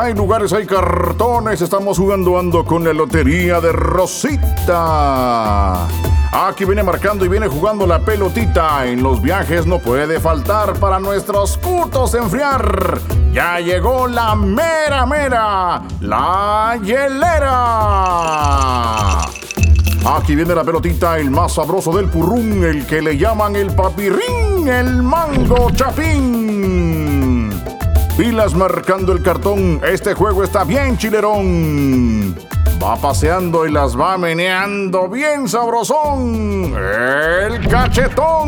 hay lugares, hay cartones. Estamos jugando ando con la lotería de Rosita. Aquí viene marcando y viene jugando la pelotita. En los viajes no puede faltar para nuestros cutos enfriar. Ya llegó la mera mera, la hielera. Aquí viene la pelotita, el más sabroso del purrún, el que le llaman el papirrín, el mango chapín. Pilas marcando el cartón, este juego está bien chilerón. Va paseando y las va meneando bien sabrosón. El cachetón.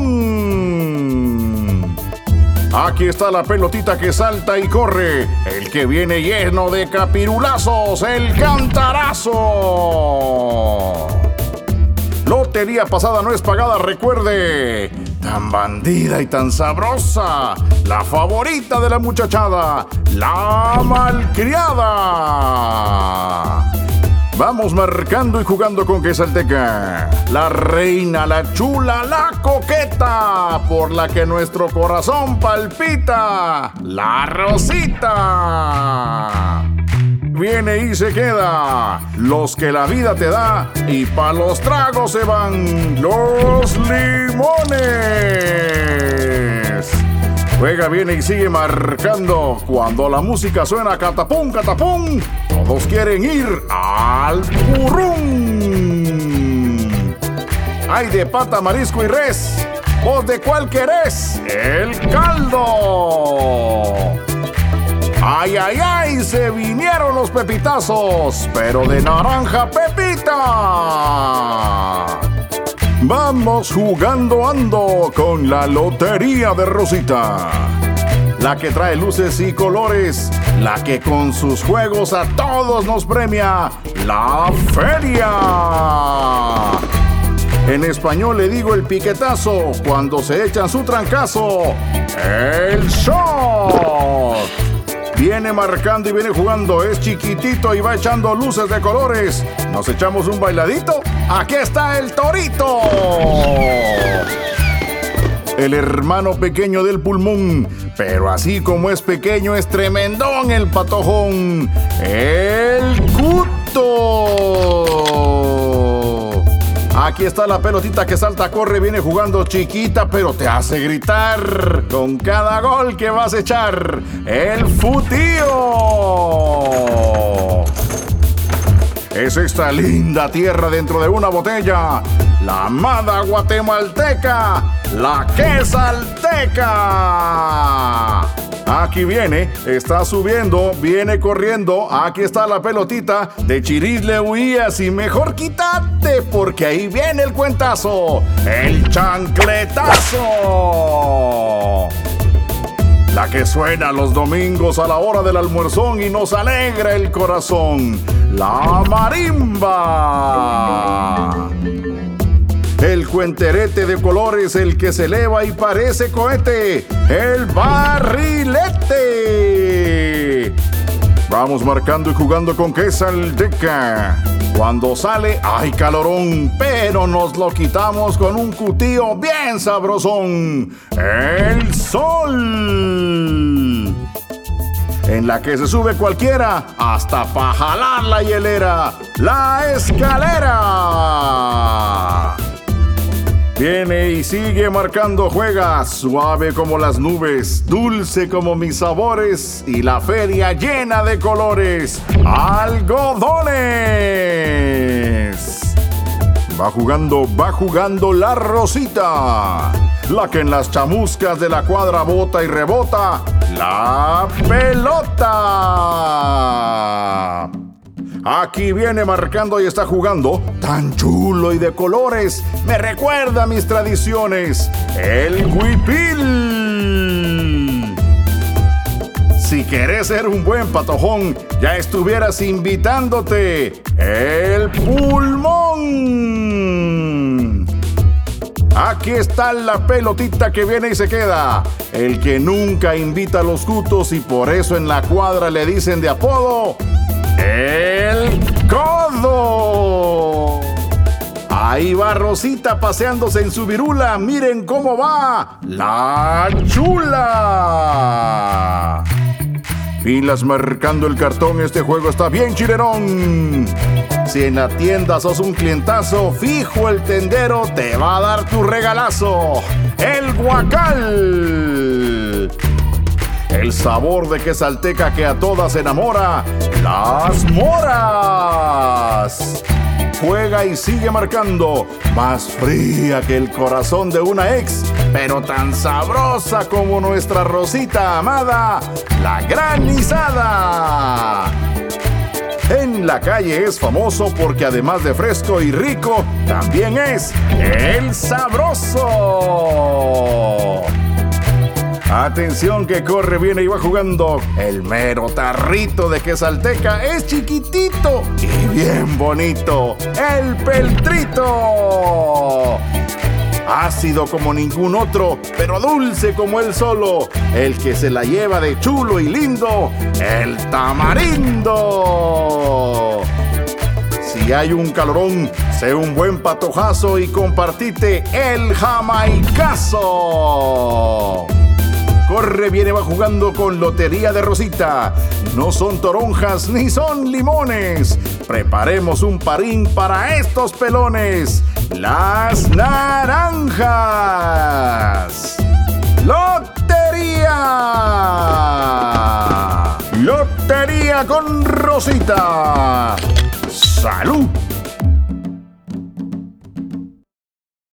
Aquí está la pelotita que salta y corre. El que viene lleno de capirulazos. El cantarazo. Lotería pasada no es pagada, recuerde. Tan bandida y tan sabrosa. La favorita de la muchachada. La malcriada. Vamos marcando y jugando con Quesalteca. La reina, la chula, la coqueta, por la que nuestro corazón palpita. La Rosita. Viene y se queda. Los que la vida te da y pa' los tragos se van. Los limones. Juega, viene y sigue marcando. Cuando la música suena catapum, catapum, todos quieren ir al purrún. Hay de pata, marisco y res. ¿Vos de cuál querés? El caldo. Ay, ay, ay, se vinieron los pepitazos, pero de naranja pepita. Vamos jugando ando con la Lotería de Rosita. La que trae luces y colores, la que con sus juegos a todos nos premia, la feria. En español le digo el piquetazo cuando se echan su trancazo, el shot. Viene marcando y viene jugando, es chiquitito y va echando luces de colores. ¿Nos echamos un bailadito? Aquí está el torito. El hermano pequeño del pulmón, pero así como es pequeño es tremendón el patojón. El cuto. Aquí está la pelotita que salta, corre, viene jugando chiquita, pero te hace gritar con cada gol que vas a echar. El futío. Es esta linda tierra dentro de una botella. La amada guatemalteca. La quesalteca. Aquí viene, está subiendo, viene corriendo. Aquí está la pelotita. De Chiris le huías y mejor quítate porque ahí viene el cuentazo. El chancletazo. La que suena los domingos a la hora del almuerzón y nos alegra el corazón. La marimba. El cuenterete de colores, el que se eleva y parece cohete. El barrilete. Vamos marcando y jugando con quesalteca. Cuando sale, hay calorón, pero nos lo quitamos con un cutío bien sabrosón. El sol. En la que se sube cualquiera hasta pa' jalar la hielera. La escalera. Viene y sigue marcando, juega suave como las nubes, dulce como mis sabores y la feria llena de colores. Algodones. Va jugando, va jugando la rosita. La que en las chamuscas de la cuadra bota y rebota. La pelota. Aquí viene marcando y está jugando. Tan chulo y de colores. Me recuerda a mis tradiciones. El huipil. Si querés ser un buen patojón, ya estuvieras invitándote. El pulmón. Aquí está la pelotita que viene y se queda. El que nunca invita a los cutos y por eso en la cuadra le dicen de apodo. El Ahí va Rosita paseándose en su virula. Miren cómo va. La chula. Filas marcando el cartón, este juego está bien chilerón. Si en la tienda sos un clientazo, fijo el tendero te va a dar tu regalazo. El guacal. El sabor de quesalteca que a todas enamora. Las moras juega y sigue marcando. Más fría que el corazón de una ex, pero tan sabrosa como nuestra Rosita amada, la granizada. En la calle es famoso porque además de fresco y rico, también es el sabroso. Atención que corre, viene y va jugando. El mero tarrito de quesalteca es chiquitito y bien bonito. El peltrito. Ácido como ningún otro, pero dulce como él solo. El que se la lleva de chulo y lindo. El tamarindo. Si hay un calorón, sé un buen patojazo y compartite el jamaicazo. Corre, viene, va jugando con Lotería de Rosita. No son toronjas ni son limones. Preparemos un parín para estos pelones. Las naranjas. Lotería. Lotería con Rosita. Salud.